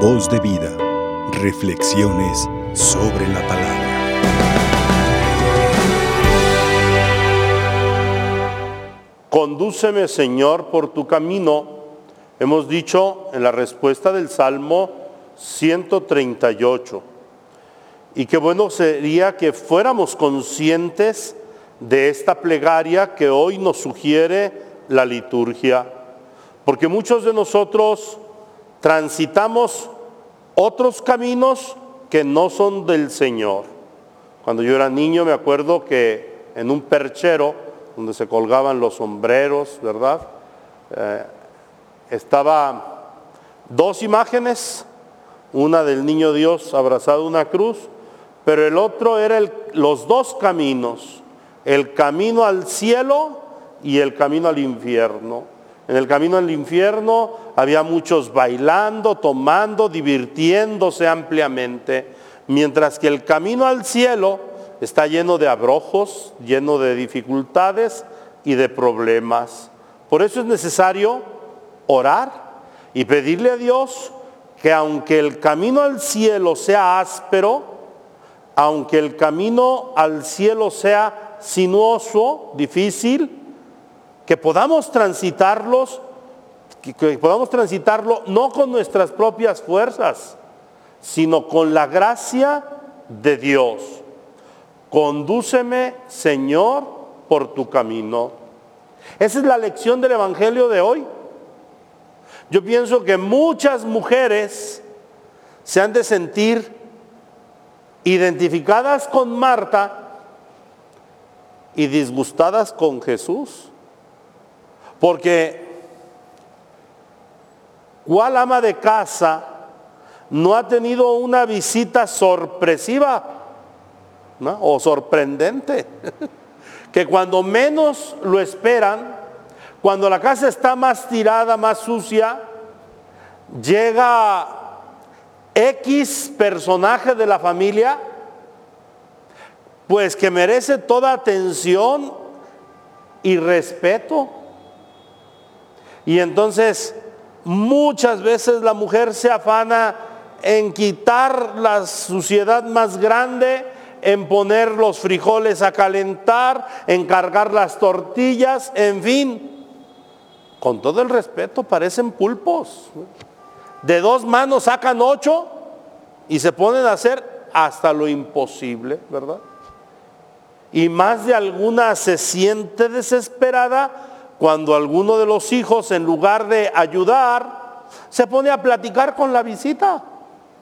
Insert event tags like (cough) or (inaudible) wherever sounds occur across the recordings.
Voz de vida. Reflexiones sobre la palabra. Condúceme, Señor, por tu camino. Hemos dicho en la respuesta del Salmo 138. Y qué bueno sería que fuéramos conscientes de esta plegaria que hoy nos sugiere la liturgia. Porque muchos de nosotros transitamos otros caminos que no son del Señor. Cuando yo era niño me acuerdo que en un perchero donde se colgaban los sombreros, ¿verdad? Eh, estaba dos imágenes, una del niño Dios abrazado a una cruz, pero el otro era los dos caminos, el camino al cielo y el camino al infierno. En el camino al infierno había muchos bailando, tomando, divirtiéndose ampliamente, mientras que el camino al cielo está lleno de abrojos, lleno de dificultades y de problemas. Por eso es necesario orar y pedirle a Dios que aunque el camino al cielo sea áspero, aunque el camino al cielo sea sinuoso, difícil, que podamos transitarlos, que, podamos transitarlo no con nuestras propias fuerzas, sino con la gracia de Dios. Condúceme, Señor, por tu camino. Esa es la lección del Evangelio de hoy. Yo pienso que muchas mujeres se han de sentir identificadas con Marta y disgustadas con Jesús. Porque ¿cuál ama de casa no ha tenido una visita sorpresiva o sorprendente? (laughs) que cuando menos lo esperan, cuando la casa está más tirada, más sucia, llega X personaje de la familia, pues que merece toda atención y respeto. Y entonces muchas veces la mujer se afana en quitar la suciedad más grande, en poner los frijoles a calentar, en cargar las tortillas, en fin. Con todo el respeto, parecen pulpos. De dos manos sacan ocho y se ponen a hacer hasta lo imposible, ¿verdad? Y más de alguna se siente desesperada cuando alguno de los hijos, en lugar de ayudar, se pone a platicar con la visita.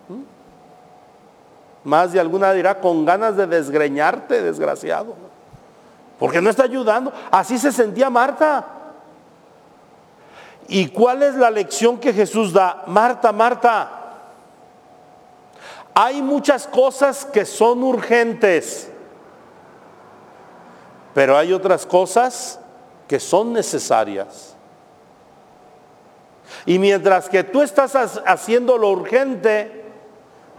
¿Mm? Más de alguna dirá con ganas de desgreñarte, desgraciado. Porque no está ayudando. Así se sentía Marta. ¿Y cuál es la lección que Jesús da? Marta, Marta, hay muchas cosas que son urgentes, pero hay otras cosas que son necesarias. Y mientras que tú estás haciendo lo urgente,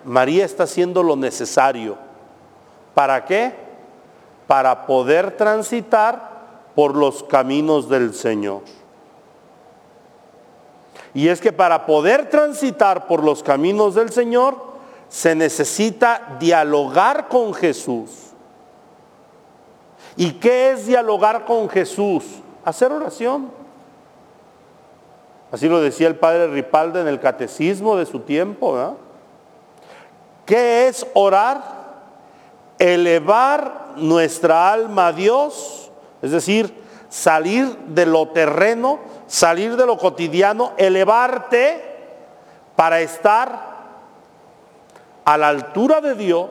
María está haciendo lo necesario. ¿Para qué? Para poder transitar por los caminos del Señor. Y es que para poder transitar por los caminos del Señor, se necesita dialogar con Jesús. ¿Y qué es dialogar con Jesús? Hacer oración. Así lo decía el padre Ripalde en el catecismo de su tiempo. ¿Qué es orar? Elevar nuestra alma a Dios, es decir, salir de lo terreno, salir de lo cotidiano, elevarte para estar a la altura de Dios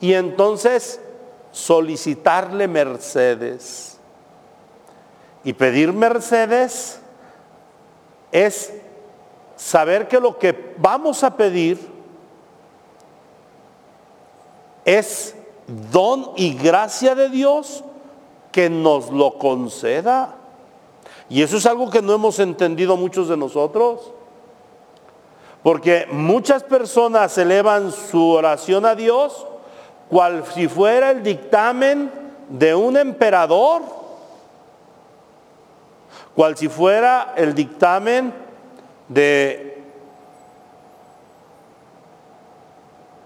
y entonces solicitarle mercedes. Y pedir mercedes es saber que lo que vamos a pedir es don y gracia de Dios que nos lo conceda. Y eso es algo que no hemos entendido muchos de nosotros. Porque muchas personas elevan su oración a Dios cual si fuera el dictamen de un emperador, cual si fuera el dictamen de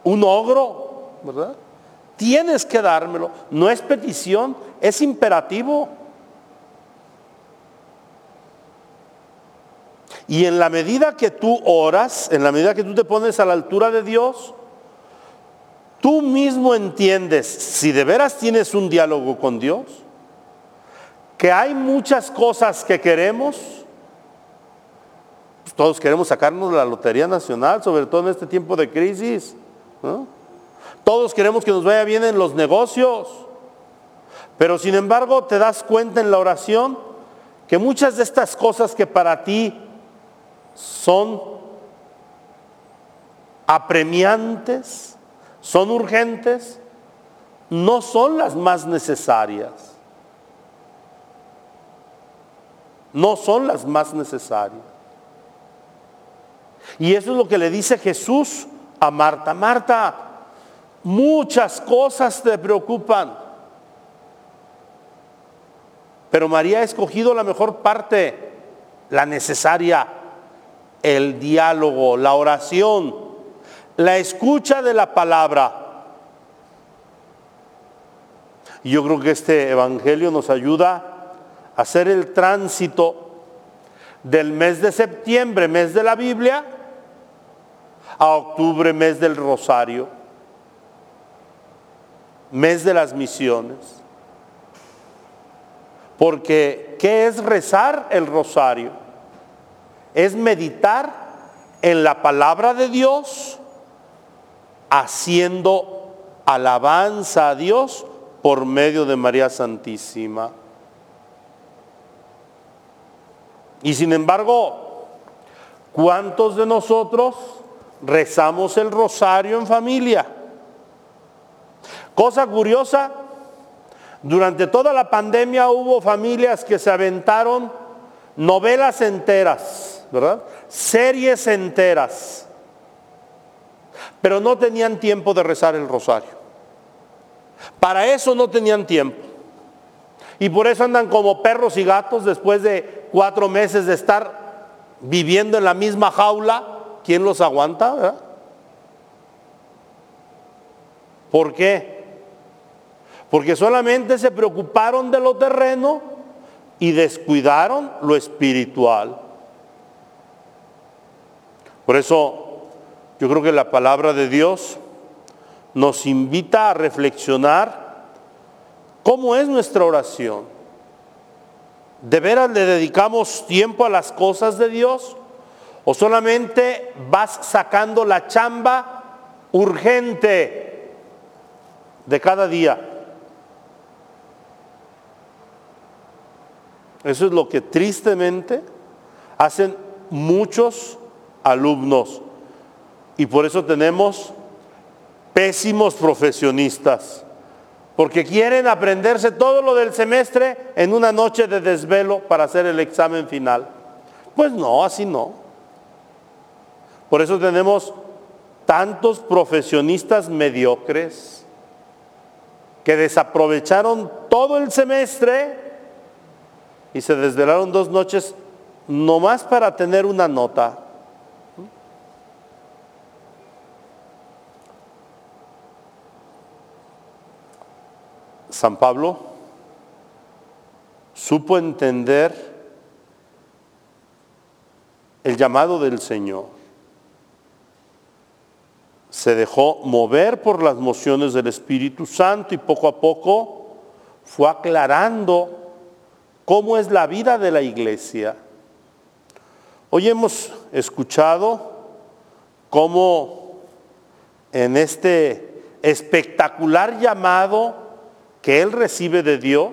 un ogro, ¿verdad? Tienes que dármelo. No es petición, es imperativo. Y en la medida que tú oras, en la medida que tú te pones a la altura de Dios, tú mismo entiendes si de veras tienes un diálogo con Dios, que hay muchas cosas que queremos. Pues todos queremos sacarnos la Lotería Nacional, sobre todo en este tiempo de crisis. Todos queremos que nos vaya bien en los negocios. Pero sin embargo te das cuenta en la oración que muchas de estas cosas que para ti son apremiantes, son urgentes, no son las más necesarias. No son las más necesarias. Y eso es lo que le dice Jesús a Marta. Marta, muchas cosas te preocupan, pero María ha escogido la mejor parte, la necesaria el diálogo, la oración, la escucha de la palabra. Yo creo que este Evangelio nos ayuda hacer el tránsito del mes de septiembre, mes de la Biblia, a octubre, mes del Rosario, mes de las misiones. Porque, ¿qué es rezar el Rosario? es meditar en la palabra de Dios, haciendo alabanza a Dios por medio de María Santísima. Y sin embargo, ¿cuántos de nosotros rezamos el rosario en familia? Cosa curiosa, durante toda la pandemia hubo familias que se aventaron novelas enteras ¿verdad? Series enteras. Pero no tenían tiempo de rezar el rosario. Para eso no tenían tiempo. Y por eso andan como perros y gatos después de cuatro meses de estar viviendo en la misma jaula. ¿Quién los aguanta? ¿Por qué? Porque solamente se preocuparon de lo terreno y descuidaron lo espiritual. Por eso yo creo que la palabra de Dios nos invita a reflexionar cómo es nuestra oración. ¿De veras le dedicamos tiempo a las cosas de Dios? ¿O solamente vas sacando la chamba urgente de cada día? Eso es lo que tristemente hacen muchos alumnos. Y por eso tenemos pésimos profesionistas, porque quieren aprenderse todo lo del semestre en una noche de desvelo para hacer el examen final. Pues no, así no. Por eso tenemos tantos profesionistas mediocres que desaprovecharon todo el semestre y se desvelaron dos noches nomás para tener una nota. San Pablo supo entender el llamado del Señor. Se dejó mover por las mociones del Espíritu Santo y poco a poco fue aclarando cómo es la vida de la iglesia. Hoy hemos escuchado cómo en este espectacular llamado que él recibe de Dios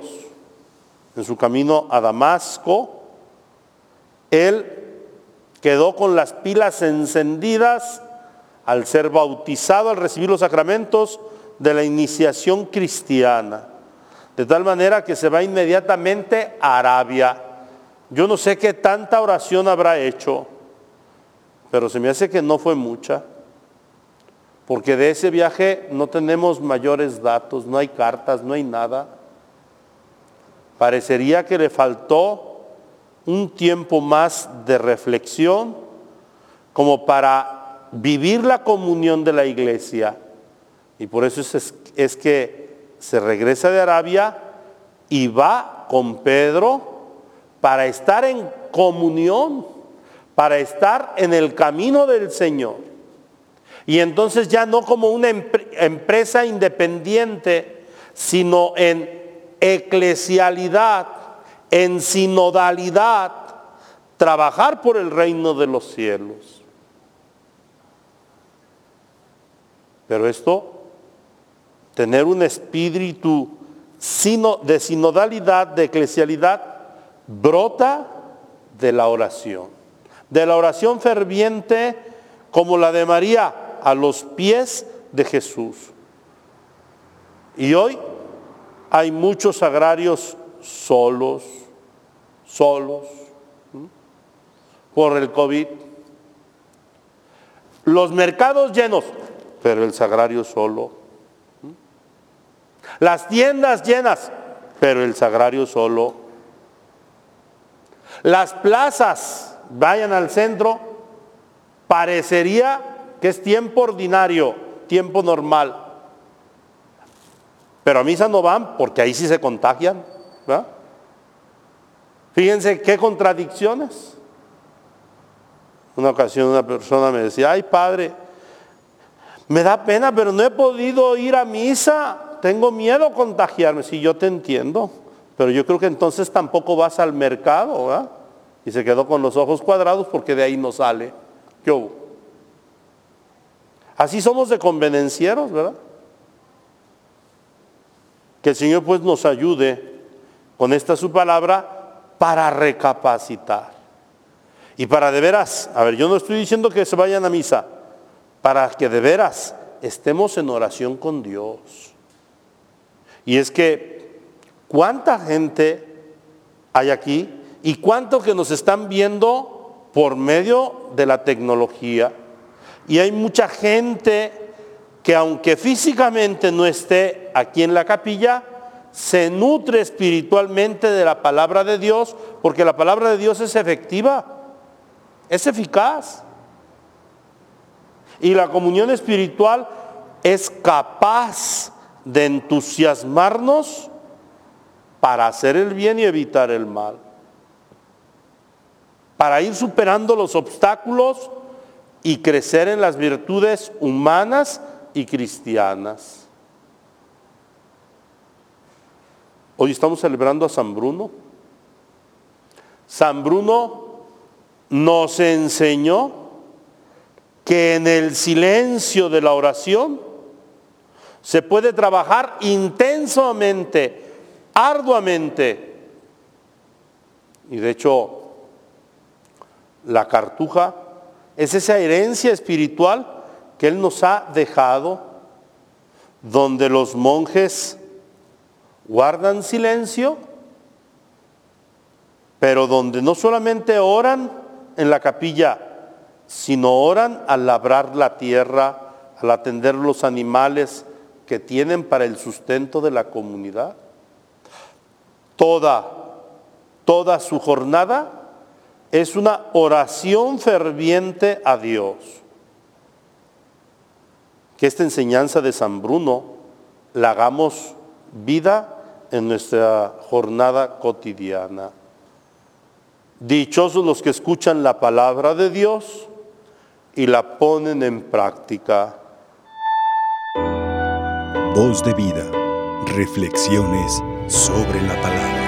en su camino a Damasco, él quedó con las pilas encendidas al ser bautizado, al recibir los sacramentos de la iniciación cristiana. De tal manera que se va inmediatamente a Arabia. Yo no sé qué tanta oración habrá hecho, pero se me hace que no fue mucha porque de ese viaje no tenemos mayores datos, no hay cartas, no hay nada. Parecería que le faltó un tiempo más de reflexión como para vivir la comunión de la iglesia. Y por eso es, es que se regresa de Arabia y va con Pedro para estar en comunión, para estar en el camino del Señor. Y entonces ya no como una empresa independiente, sino en eclesialidad, en sinodalidad, trabajar por el reino de los cielos. Pero esto, tener un espíritu de sinodalidad, de eclesialidad, brota de la oración. De la oración ferviente como la de María a los pies de Jesús. Y hoy hay muchos agrarios solos, solos, por el COVID. Los mercados llenos, pero el sagrario solo. Las tiendas llenas, pero el sagrario solo. Las plazas, vayan al centro, parecería que es tiempo ordinario, tiempo normal. Pero a misa no van porque ahí sí se contagian. Fíjense qué contradicciones. Una ocasión una persona me decía, ay padre, me da pena, pero no he podido ir a misa, tengo miedo a contagiarme. Sí, yo te entiendo, pero yo creo que entonces tampoco vas al mercado. Y se quedó con los ojos cuadrados porque de ahí no sale. Yo. Así somos de convenencieros, ¿verdad? Que el Señor pues nos ayude con esta su palabra para recapacitar. Y para de veras, a ver, yo no estoy diciendo que se vayan a misa, para que de veras estemos en oración con Dios. Y es que, ¿cuánta gente hay aquí y cuánto que nos están viendo por medio de la tecnología? Y hay mucha gente que aunque físicamente no esté aquí en la capilla, se nutre espiritualmente de la palabra de Dios, porque la palabra de Dios es efectiva, es eficaz. Y la comunión espiritual es capaz de entusiasmarnos para hacer el bien y evitar el mal. Para ir superando los obstáculos y crecer en las virtudes humanas y cristianas. Hoy estamos celebrando a San Bruno. San Bruno nos enseñó que en el silencio de la oración se puede trabajar intensamente, arduamente. Y de hecho, la cartuja es esa herencia espiritual que Él nos ha dejado, donde los monjes guardan silencio, pero donde no solamente oran en la capilla, sino oran al labrar la tierra, al atender los animales que tienen para el sustento de la comunidad. Toda, toda su jornada es una oración ferviente a Dios que esta enseñanza de San Bruno la hagamos vida en nuestra jornada cotidiana. Dichosos los que escuchan la palabra de Dios y la ponen en práctica. Voz de vida. Reflexiones sobre la palabra.